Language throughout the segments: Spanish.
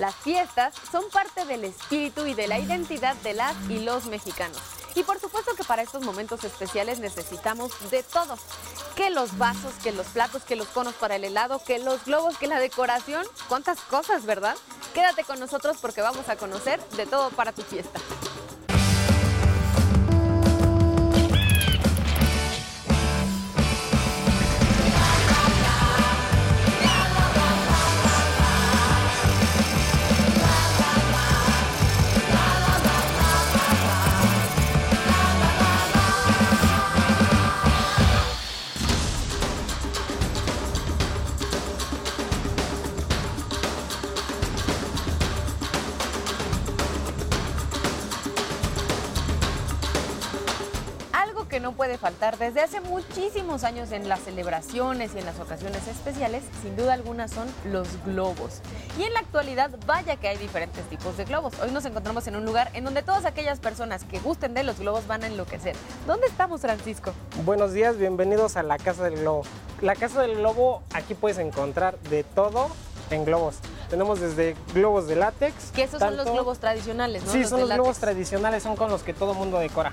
Las fiestas son parte del espíritu y de la identidad de las y los mexicanos. Y por supuesto que para estos momentos especiales necesitamos de todo. Que los vasos, que los platos, que los conos para el helado, que los globos, que la decoración. ¿Cuántas cosas, verdad? Quédate con nosotros porque vamos a conocer de todo para tu fiesta. Que no puede faltar desde hace muchísimos años en las celebraciones y en las ocasiones especiales, sin duda alguna, son los globos. Y en la actualidad, vaya que hay diferentes tipos de globos. Hoy nos encontramos en un lugar en donde todas aquellas personas que gusten de los globos van a enloquecer. ¿Dónde estamos, Francisco? Buenos días, bienvenidos a la Casa del Globo. La Casa del Globo, aquí puedes encontrar de todo en globos. Tenemos desde globos de látex. Que esos son los globos tradicionales, ¿no? Sí, son los globos tradicionales, son con los que todo mundo decora.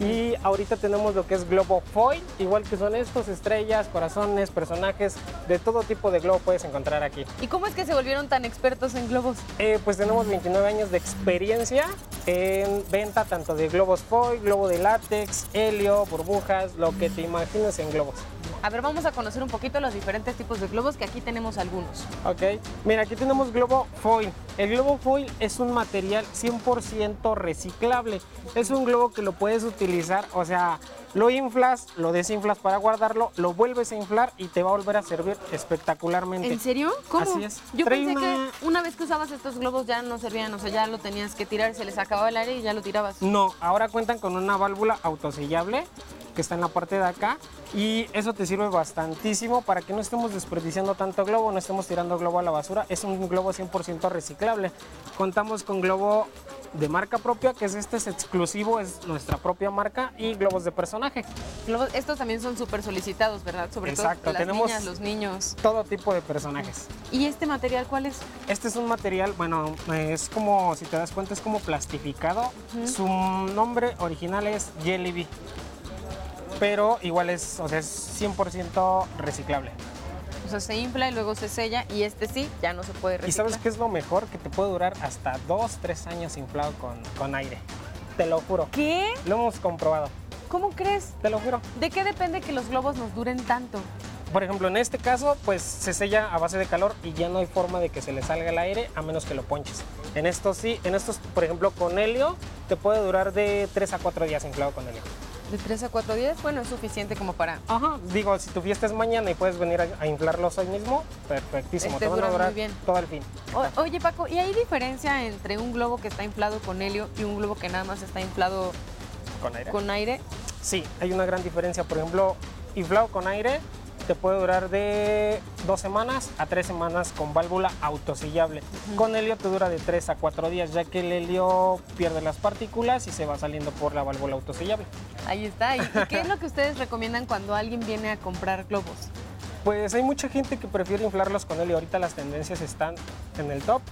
Y ahorita tenemos lo que es globo foil, igual que son estos, estrellas, corazones, personajes, de todo tipo de globo puedes encontrar aquí. ¿Y cómo es que se volvieron tan expertos en globos? Eh, pues tenemos 29 años de experiencia en venta tanto de globos foil, globo de látex, helio, burbujas, lo que te imagines en globos. A ver, vamos a conocer un poquito los diferentes tipos de globos, que aquí tenemos algunos. Ok, mira, aquí tenemos globo foil. El globo foil es un material 100% reciclable. Es un globo que lo puedes utilizar, o sea, lo inflas, lo desinflas para guardarlo, lo vuelves a inflar y te va a volver a servir espectacularmente. ¿En serio? ¿Cómo? Así es. Yo Trae pensé una- que una vez que usabas estos globos ya no servían, o sea, ya lo tenías que tirar, se les acababa el aire y ya lo tirabas. No, ahora cuentan con una válvula autosellable que está en la parte de acá y eso te sirve bastantísimo para que no estemos desperdiciando tanto globo, no estemos tirando globo a la basura. Es un globo 100% reciclable. Contamos con globo de marca propia, que es este es exclusivo, es nuestra propia marca y globos de personaje. Estos también son súper solicitados, ¿verdad? Sobre Exacto, todo las tenemos- niñas, los niños. Todo tipo de personajes. ¿Y este material cuál es? Este es un material, bueno, es como, si te das cuenta, es como plastificado. Su nombre original es Jelly Bee, pero igual es, o sea, es 100% reciclable. O sea, se infla y luego se sella y este sí, ya no se puede ¿Y reciclar. sabes qué es lo mejor? Que te puede durar hasta 2, 3 años inflado con, con aire. Te lo juro. ¿Qué? Lo hemos comprobado, ¿Cómo crees? te lo juro. ¿De qué depende que los globos nos duren tanto? Por ejemplo, en este caso, pues se sella a base de calor y ya no hay forma de que se le salga el aire a menos que lo ponches. En estos sí, en estos, por ejemplo, con helio, te puede durar de 3 a 4 días inflado con helio. De 3 a 4 días, bueno, es suficiente como para... Ajá, digo, si tu fiesta es mañana y puedes venir a, a inflarlos hoy mismo, perfectísimo, Este te van a duran muy durar bien. todo el fin. O- oye, Paco, ¿y hay diferencia entre un globo que está inflado con helio y un globo que nada más está inflado ¿Con aire? con aire? Sí, hay una gran diferencia. Por ejemplo, inflado con aire te puede durar de dos semanas a tres semanas con válvula autosillable. Con helio te dura de tres a cuatro días, ya que el helio pierde las partículas y se va saliendo por la válvula autosillable. Ahí está. ¿Y, y qué es lo que ustedes recomiendan cuando alguien viene a comprar globos? Pues hay mucha gente que prefiere inflarlos con helio. Ahorita las tendencias están en el top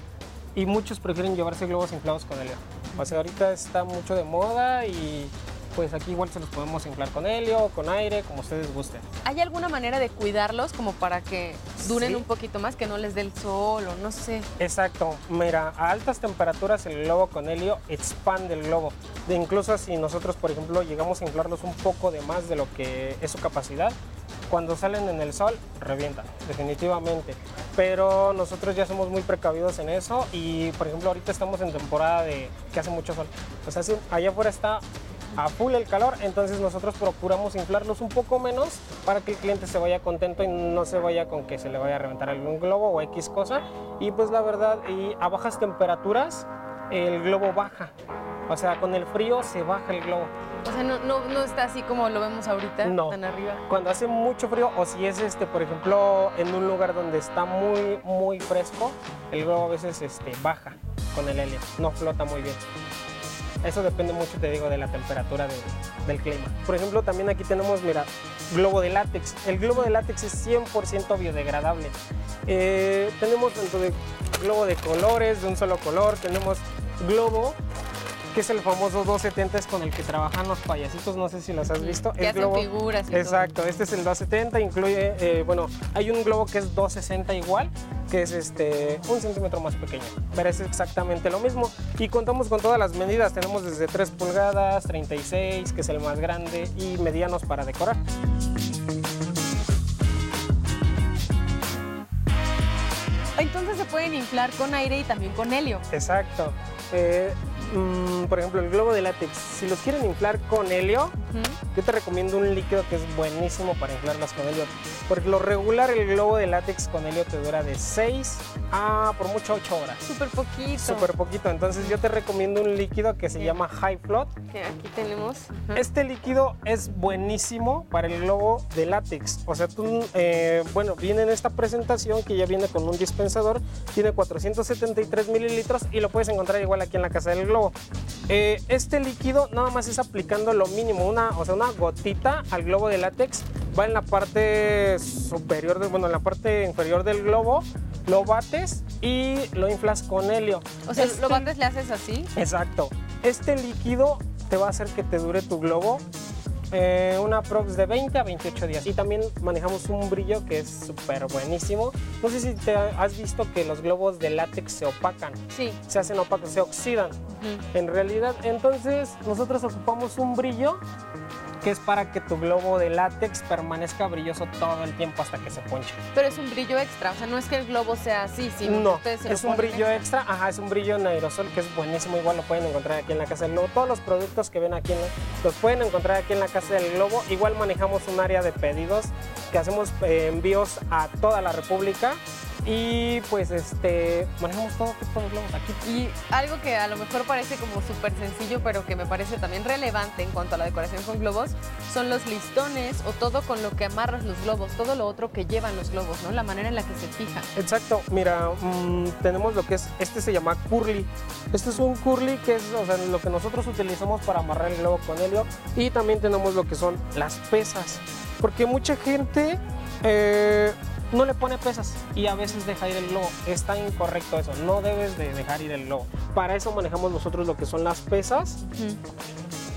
y muchos prefieren llevarse globos inflados con helio. O sea, ahorita está mucho de moda y pues aquí igual se los podemos inflar con helio, con aire, como ustedes gusten. ¿Hay alguna manera de cuidarlos como para que duren Sí. un poquito más, que no les dé el sol o no sé? Exacto, mira, a altas temperaturas el globo con helio expande el globo. De incluso si nosotros, por ejemplo, llegamos a inflarlos un poco de más de lo que es su capacidad, cuando salen en el sol, revientan, definitivamente. Pero nosotros ya somos muy precavidos en eso y, por ejemplo, ahorita estamos en temporada de que hace mucho sol. O sea, sí, allá afuera está a full el calor, entonces nosotros procuramos inflarlos un poco menos para que el cliente se vaya contento y no se vaya con que se le vaya a reventar algún globo o X cosa. Y pues la verdad, y a bajas temperaturas el globo baja. O sea, con el frío se baja el globo. O sea, no, no, no está así como lo vemos ahorita, No. tan arriba. Cuando hace mucho frío o si es este, por ejemplo, en un lugar donde está muy muy fresco, el globo a veces este baja con el helio, no flota muy bien. Eso depende mucho, te digo, de la temperatura de- del clima. Por ejemplo, también aquí tenemos, mira, globo de látex. El globo de látex es 100% biodegradable. Eh, tenemos dentro de globo de colores, de un solo color, tenemos globo que es el famoso 270 es con el que trabajan los payasitos, no sé si los has visto. Que el hacen figuras y Exacto, este es el 270, incluye, eh, bueno, hay un globo que es 260 igual, que es este un centímetro más pequeño, pero es exactamente lo mismo. Y contamos con todas las medidas, tenemos desde 3 pulgadas, 36, que es el más grande, y medianos para decorar. Entonces se pueden inflar con aire y también con helio. Exacto. Eh, mm, por ejemplo, el globo de látex, si los quieren inflar con helio, yo te recomiendo un líquido que es buenísimo para inflarlas con helio. Porque lo regular, el globo de látex con helio te dura de 6 a por mucho 8 horas. Súper poquito. Súper poquito. Entonces yo te recomiendo un líquido que se llama High Float. Que aquí tenemos. Este líquido es buenísimo para el globo de látex. O sea, tú, eh, bueno, viene en esta presentación que ya viene con un dispensador. Tiene 473 mililitros y lo puedes encontrar igual aquí en la casa del globo. Eh, este líquido nada más es aplicando lo mínimo, una, o sea, una gotita al globo de látex. Va en la parte superior, de, bueno, en la parte inferior del globo. Lo bates y lo inflas con helio. O sea, Este- lo bates, le haces así. Exacto. Este líquido te va a hacer que te dure tu globo eh, una prox de 20 a 28 días. Y también manejamos un brillo que es súper buenísimo. No sé si te has visto que los globos de látex se opacan, Sí. se hacen opacos, se oxidan. En realidad, entonces nosotros ocupamos un brillo que es para que tu globo de látex permanezca brilloso todo el tiempo hasta que se ponche. Pero es un brillo extra. O sea, no es que el globo sea así, sino que No, ustedes se lo es un brillo extra, ajá, es un brillo en aerosol que es buenísimo, igual lo pueden encontrar aquí en la Casa del Globo. Todos los productos que ven aquí en la- los pueden encontrar aquí en la Casa del Globo. Igual manejamos un área de pedidos que hacemos eh, envíos a toda la República y pues este manejamos todo tipo de globos aquí. Y algo que a lo mejor parece como súper sencillo, pero que me parece también relevante en cuanto a la decoración con globos, son los listones o todo con lo que amarras los globos, todo lo otro que llevan los globos, ¿no? La manera en la que se fijan. Exacto, mira, mm, tenemos lo que es, este se llama curly. Este es un curly que es o sea, lo que nosotros utilizamos para amarrar el globo con helio. Y también tenemos lo que son las pesas. Porque mucha gente eh, no le pone pesas y a veces deja ir el globo. Está incorrecto eso, no debes de dejar ir el globo. Para eso manejamos nosotros lo que son las pesas.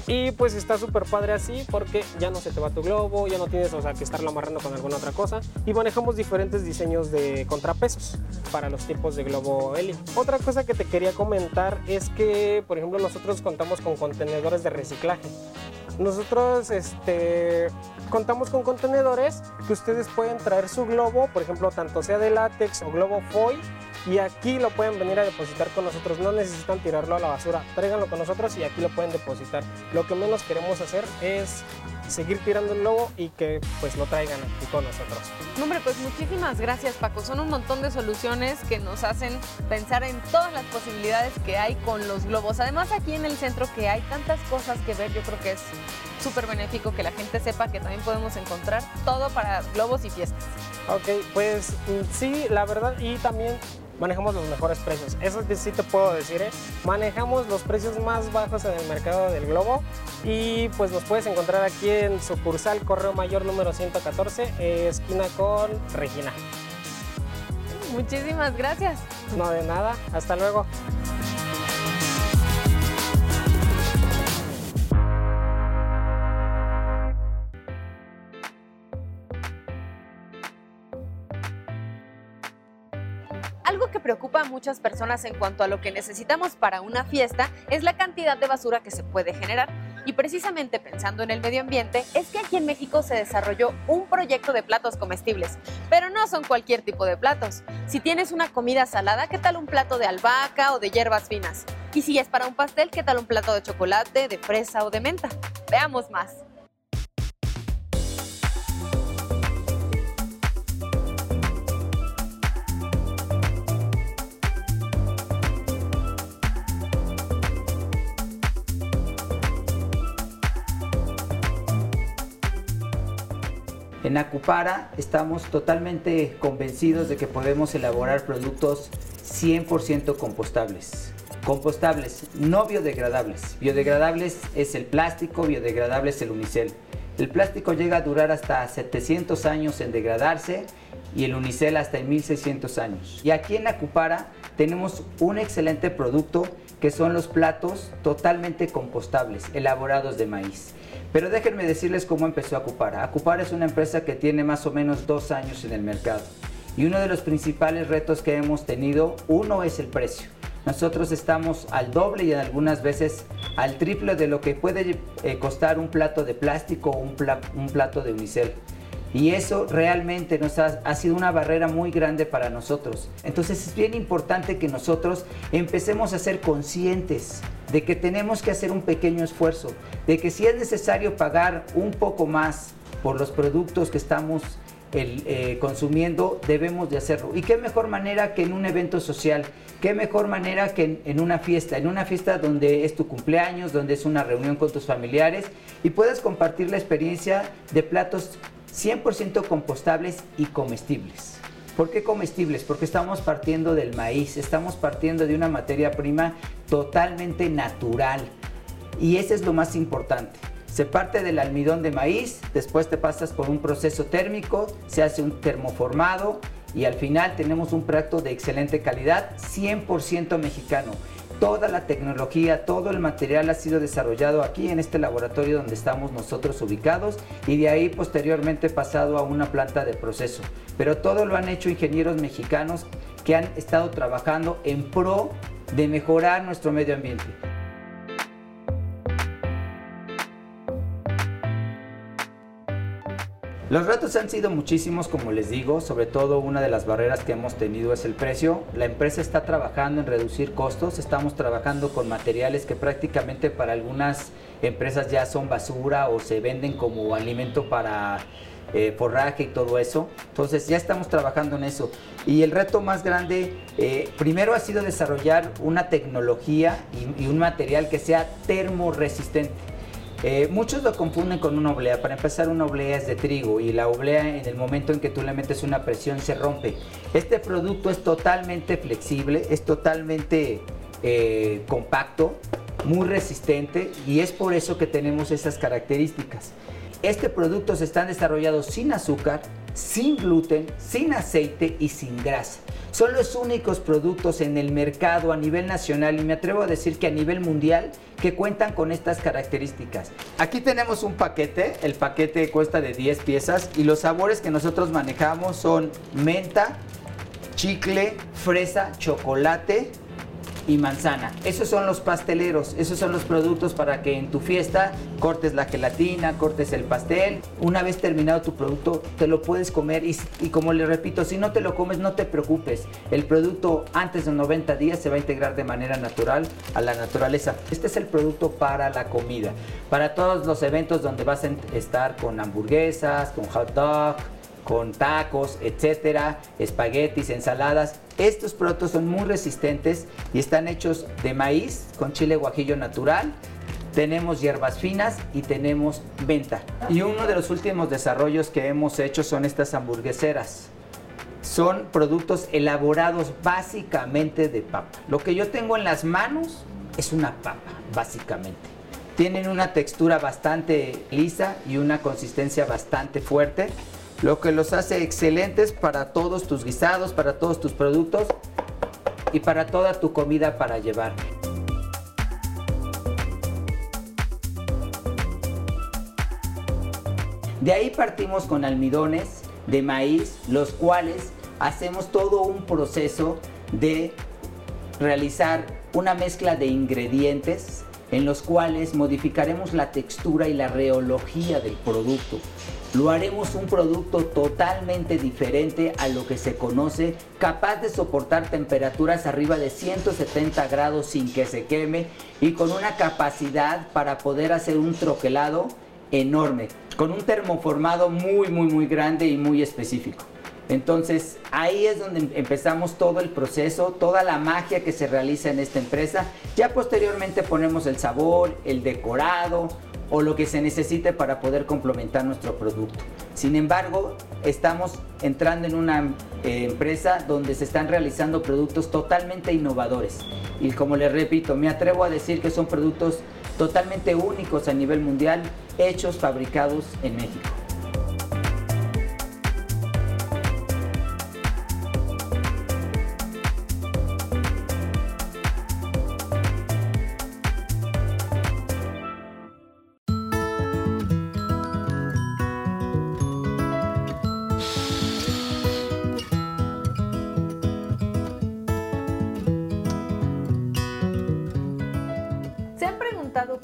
Y pues está súper padre así porque ya no se te va tu globo, ya no tienes o sea, que estarlo amarrando con alguna otra cosa. Y manejamos diferentes diseños de contrapesos para los tipos de globo helio. Otra cosa que te quería comentar es que, por ejemplo, nosotros contamos con contenedores de reciclaje. Nosotros este, contamos con contenedores que ustedes pueden traer su globo, por ejemplo, tanto sea de látex o globo foil, y aquí lo pueden venir a depositar con nosotros. No necesitan tirarlo a la basura, tráiganlo con nosotros y aquí lo pueden depositar. Lo que menos queremos hacer es seguir tirando el globo y que pues lo traigan aquí con nosotros. No, hombre, pues muchísimas gracias, Paco. Son un montón de soluciones que nos hacen pensar en todas las posibilidades que hay con los globos. Además, aquí en el centro que hay tantas cosas que ver, yo creo que es súper benéfico que la gente sepa que también podemos encontrar todo para globos y fiestas. Ok, pues mm, sí, la verdad, y también manejamos los mejores precios. Eso sí- sí te puedo decir, ¿eh? Manejamos los precios más bajos en el mercado del globo y pues nos puedes encontrar aquí en sucursal Correo Mayor número 114, eh, esquina con Regina. Muchísimas gracias. No de nada, hasta luego. Preocupa a muchas personas en cuanto a lo que necesitamos para una fiesta es la cantidad de basura que se puede generar. Y precisamente pensando en el medio ambiente, es que aquí en México se desarrolló un proyecto de platos comestibles. Pero no son cualquier tipo de platos. Si tienes una comida salada, ¿qué tal un plato de albahaca o de hierbas finas? Y si es para un pastel, ¿qué tal un plato de chocolate, de fresa o de menta? Veamos más. En Acupara estamos totalmente convencidos de que podemos elaborar productos 100% compostables. compostables, no biodegradables. Biodegradables es el plástico, biodegradable es el unicel. El plástico llega a durar hasta 700 años en degradarse y el unicel hasta en 1600 años. Y aquí en Acupara tenemos un excelente producto que son los platos totalmente compostables, elaborados de maíz. Pero déjenme decirles cómo empezó Acupara. Acupara es una empresa que tiene más o menos dos años en el mercado. Y uno de los principales retos que hemos tenido, uno es el precio. Nosotros estamos al doble y algunas veces al triple de lo que puede eh, costar un plato de plástico o un, plato de unicel. Y eso realmente nos ha, sido una barrera muy grande para nosotros. Entonces es bien importante que nosotros empecemos a ser conscientes de que tenemos que hacer un pequeño esfuerzo, de que si es necesario pagar un poco más por los productos que estamos eh, consumiendo, debemos de hacerlo. ¿Y qué mejor manera que en un evento social? ¿Qué mejor manera que en, una fiesta? En una fiesta donde es tu cumpleaños, donde es una reunión con tus familiares y puedes compartir la experiencia de platos 100% compostables y comestibles. ¿Por qué comestibles? Porque estamos partiendo del maíz, estamos partiendo de una materia prima totalmente natural. Y eso es lo más importante. Se parte del almidón de maíz, después te pasas por un proceso térmico, se hace un termoformado y al final tenemos un plato de excelente calidad, 100% mexicano. Toda la tecnología, todo el material ha sido desarrollado aquí en este laboratorio donde estamos nosotros ubicados y de ahí posteriormente pasado a una planta de proceso. Pero todo lo han hecho ingenieros mexicanos que han estado trabajando en pro de mejorar nuestro medio ambiente. Los retos han sido muchísimos, como les digo, sobre todo una de las barreras que hemos tenido es el precio. La empresa está trabajando en reducir costos, estamos trabajando con materiales que prácticamente para algunas empresas ya son basura o se venden como alimento para eh, forraje y todo eso. Entonces ya estamos trabajando en eso. Y el reto más grande, eh, primero ha sido desarrollar una tecnología y, un material que sea termoresistente. Eh, muchos lo confunden con una oblea. Para empezar, una oblea es de trigo y la oblea en el momento en que tú le metes una presión se rompe. Este producto es totalmente flexible, es totalmente eh, compacto, muy resistente y es por eso que tenemos esas características. Este producto se está desarrollado sin azúcar, sin gluten, sin aceite y sin grasa. Son los únicos productos en el mercado a nivel nacional y me atrevo a decir que a nivel mundial que cuentan con estas características. Aquí tenemos un paquete, el paquete cuesta de 10 piezas y los sabores que nosotros manejamos son menta, chicle, fresa, chocolate, y manzana. Esos son los pasteleros, esos son los productos para que en tu fiesta cortes la gelatina, cortes el pastel. Una vez terminado tu producto, te lo puedes comer y, como le repito, si no te lo comes, no te preocupes. El producto antes de 90 días se va a integrar de manera natural a la naturaleza. Este es el producto para la comida, para todos los eventos donde vas a estar con hamburguesas, con hot dog, con tacos, etcétera, espaguetis, ensaladas. Estos productos son muy resistentes y están hechos de maíz con chile guajillo natural. Tenemos hierbas finas y tenemos venta. Y uno de los últimos desarrollos que hemos hecho son estas hamburgueseras. Son productos elaborados básicamente de papa. Lo que yo tengo en las manos es una papa, básicamente. Tienen una textura bastante lisa y una consistencia bastante fuerte lo que los hace excelentes para todos tus guisados, para todos tus productos y para toda tu comida para llevar. De ahí partimos con almidones de maíz, los cuales hacemos todo un proceso de realizar una mezcla de ingredientes en los cuales modificaremos la textura y la reología del producto lo haremos un producto totalmente diferente a lo que se conoce, capaz de soportar temperaturas arriba de 170 grados sin que se queme y con una capacidad para poder hacer un troquelado enorme, con un termoformado muy, muy, muy grande y muy específico. Entonces ahí es donde empezamos todo el proceso, toda la magia que se realiza en esta empresa. Ya posteriormente ponemos el sabor, el decorado, o lo que se necesite para poder complementar nuestro producto. Sin embargo, estamos entrando en una eh, empresa donde se están realizando productos totalmente innovadores. Y como les repito, me atrevo a decir que son productos totalmente únicos a nivel mundial, hechos, fabricados en México.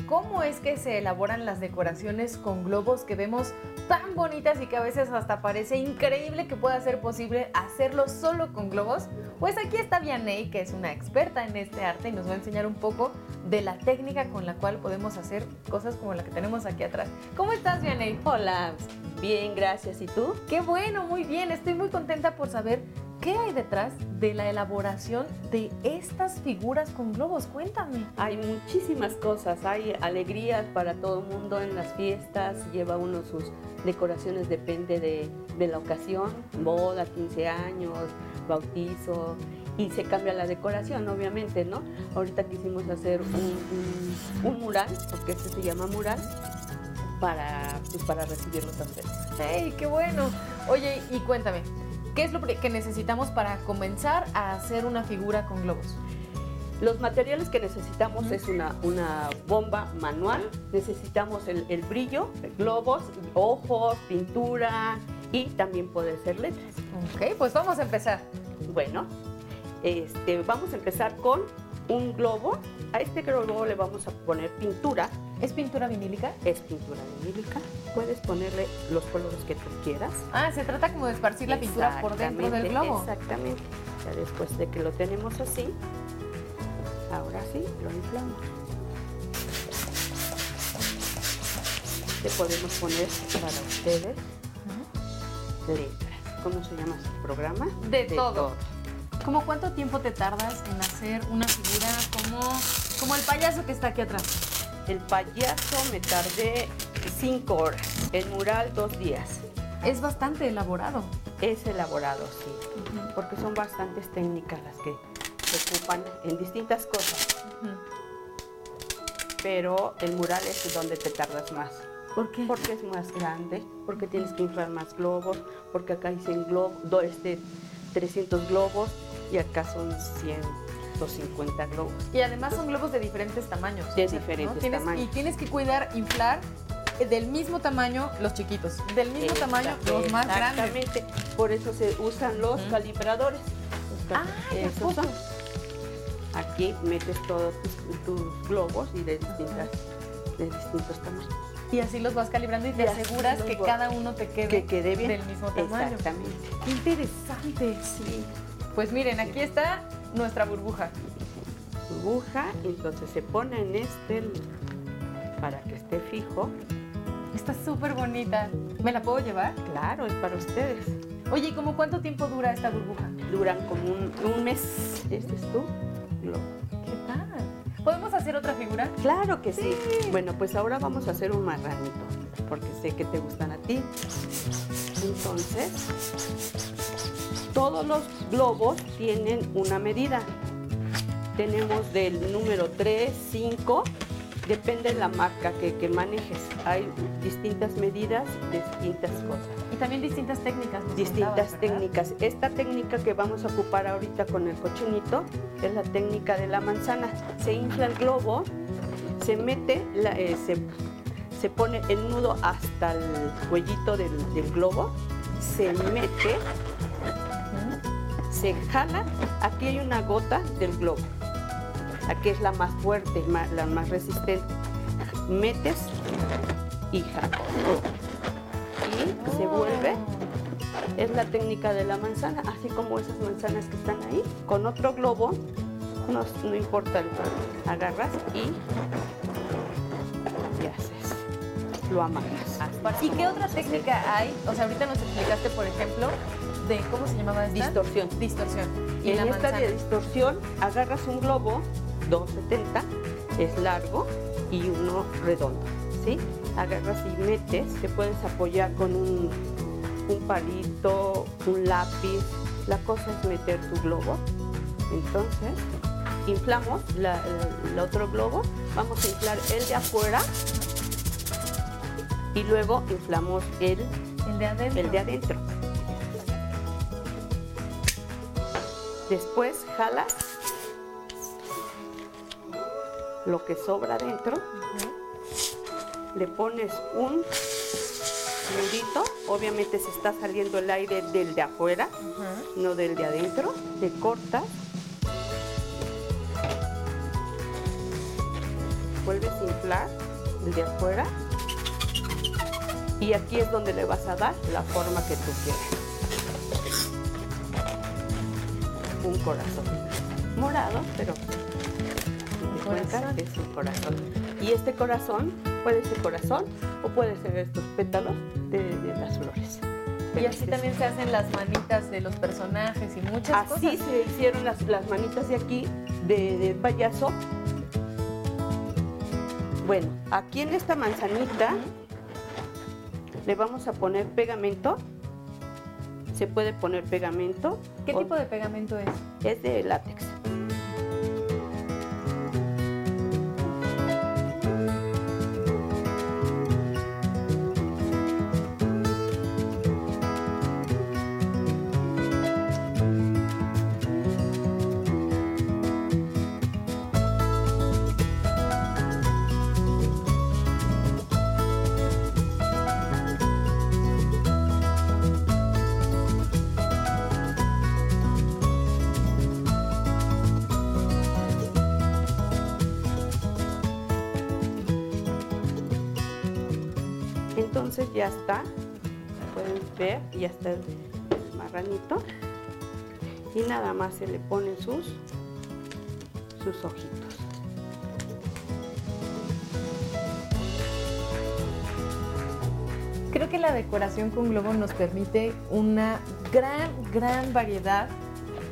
Cómo es que se elaboran las decoraciones con globos que vemos tan bonitas y que a veces hasta parece increíble que pueda ser posible hacerlo solo con globos. Pues aquí está Vianey, que es una experta en este arte y nos va a enseñar un poco de la técnica con la cual podemos hacer cosas como la que tenemos aquí atrás. ¿Cómo estás, Vianey? Hola, bien, gracias. ¿Y tú? Qué bueno, muy bien. Estoy muy contenta por saber ¿Qué hay detrás de la elaboración de estas figuras con globos? Cuéntame. Hay muchísimas cosas, hay alegrías para todo el mundo en las fiestas, lleva uno sus decoraciones, depende de, la ocasión, boda, 15 años, bautizo, y se cambia la decoración, obviamente, ¿no? Ahorita quisimos hacer un, mural, porque este se llama mural, para, pues, para recibirlos a ustedes. ¡Hey, qué bueno! Oye, y cuéntame, ¿Qué es lo que necesitamos para comenzar a hacer una figura con globos? Los materiales que necesitamos es una, una, bomba manual, necesitamos el, brillo, globos, ojos, pintura y también puede ser letras. Ok, pues vamos a empezar. Bueno, este, vamos a empezar con un globo. A este globo le vamos a poner pintura. ¿Es pintura vinílica? Es pintura vinílica. Puedes ponerle los colores que tú quieras. Ah, se trata como de esparcir la pintura por dentro del globo. Exactamente. Ya después de que lo tenemos así, ahora sí, lo inflamos. Le podemos poner para ustedes letras. ¿Cómo se llama su programa? De, todo. ¿Cómo cuánto tiempo te tardas en hacer una figura como, como el payaso que está aquí atrás? El payaso me tardé cinco horas. El mural dos días. Es bastante elaborado. Es elaborado, sí. Porque son bastantes técnicas las que se ocupan en distintas cosas. Pero el mural es donde te tardas más. ¿Por qué? Porque es más grande, porque tienes que inflar más globos, porque acá dicen globo, este, 300 globos y acá son 150 globos. Y además son globos de diferentes tamaños. De diferentes tamaños. Y tienes que cuidar, inflar del mismo tamaño los chiquitos, del mismo tamaño los más grandes. Exactamente, por eso se usan los calibradores. ah, esos son. Aquí metes todos tus, globos y de, distintas, de distintos tamaños. Y así los vas calibrando y te aseguras que cada uno te quede, que quede bien. del mismo tamaño. Exactamente. Qué interesante. Sí. Pues miren, aquí está nuestra burbuja. Burbuja, entonces se pone en este para que esté fijo. Está súper bonita. ¿Me la puedo llevar? Claro, es para ustedes. Oye, ¿y cómo cuánto tiempo dura esta burbuja? Duran como un, mes. Este es tú. ¿Qué tal? ¿Podemos hacer otra figura? Claro que sí. Bueno, pues ahora vamos a hacer un marranito, porque sé que te gustan a ti. Entonces, todos los globos tienen una medida. Tenemos del número 3, 5, depende de la marca que, manejes. Hay distintas medidas, distintas cosas. Y también distintas técnicas. Distintas técnicas. Esta técnica que vamos a ocupar ahorita con el cochinito es la técnica de la manzana. Se infla el globo, se mete, eh, se, pone el nudo hasta el cuellito del, del globo, se mete se jala, aquí hay una gota del globo. Aquí es la más fuerte, la más resistente. Metes y jalas. Y se vuelve. Es la técnica de la manzana, así como esas manzanas que están ahí. Con otro globo, no, no importa, agarras y, y haces. Lo amarras. ¿Y qué otra técnica hay? O sea, ahorita nos explicaste, por ejemplo, ¿cómo se llamaba esta? Distorsión. Distorsión. Y en esta de distorsión agarras un globo 270, es largo y uno redondo, ¿sí? agarras y metes, te puedes apoyar con un, un palito, un lápiz. La cosa es meter tu globo. Entonces, inflamos la- el, el otro globo, vamos a inflar el de afuera y luego inflamos el, El de adentro. el de adentro. Después jalas lo que sobra adentro, le pones un nudito, obviamente se está saliendo el aire del de afuera, no del de adentro, le cortas, vuelves a inflar el de afuera. Y aquí es donde le vas a dar la forma que tú quieras. Un corazón morado, pero te cuenta que es un corazón. Y este corazón puede ser corazón o puede ser estos pétalos de, de las flores. Y así también se hacen las manitas de los personajes y muchas Así cosas. se hicieron las, las manitas de aquí de, de payaso. Bueno, aquí en esta manzanita le vamos a poner pegamento. Se puede poner pegamento. ¿Qué o- tipo de pegamento es? Es de látex. Entonces ya está. Pueden ver, ya está el marranito. Y nada más se le ponen sus, sus ojitos. Creo que la decoración con globo nos permite una gran, gran variedad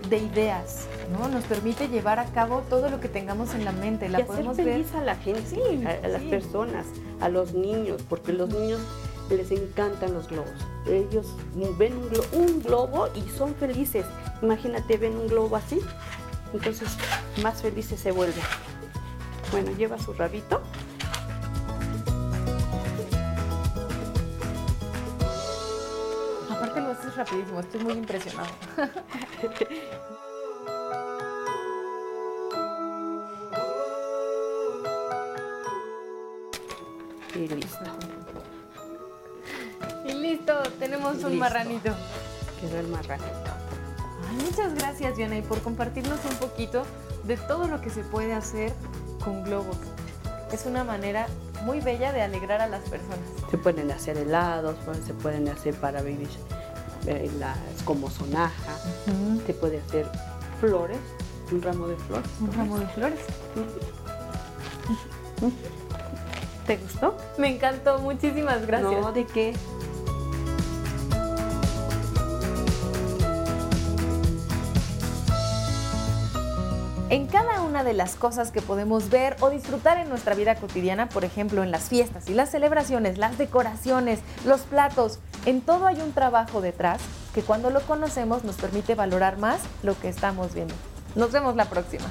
de ideas, ¿no? Nos permite llevar a cabo todo lo que tengamos en la mente. La y hacer podemos ver. feliz a la gente, Sí, a, a las personas, a los niños, porque los niños les encantan los globos. Ellos ven un, glo- un globo y son felices. Imagínate, ven un globo así, entonces más felices se vuelven. Bueno, lleva su rabito. Aparte lo haces rapidísimo, estoy muy impresionado. Y listo. Listo, tenemos un marranito. Quedó el marranito. Ay, muchas gracias, Diana, y por compartirnos un poquito de todo lo que se puede hacer con globos. Es una manera muy bella de alegrar a las personas. Se pueden hacer helados, pues, se pueden hacer para vivir eh, las, como sonaja, se puede hacer flores, un ramo de flores. Un ramo de flores. ¿Te gustó? Me encantó, muchísimas gracias. No, ¿de qué? De las cosas que podemos ver o disfrutar en nuestra vida cotidiana, por ejemplo, en las fiestas y las celebraciones, las decoraciones, los platos, en todo hay un trabajo detrás que cuando lo conocemos nos permite valorar más lo que estamos viendo. Nos vemos la próxima.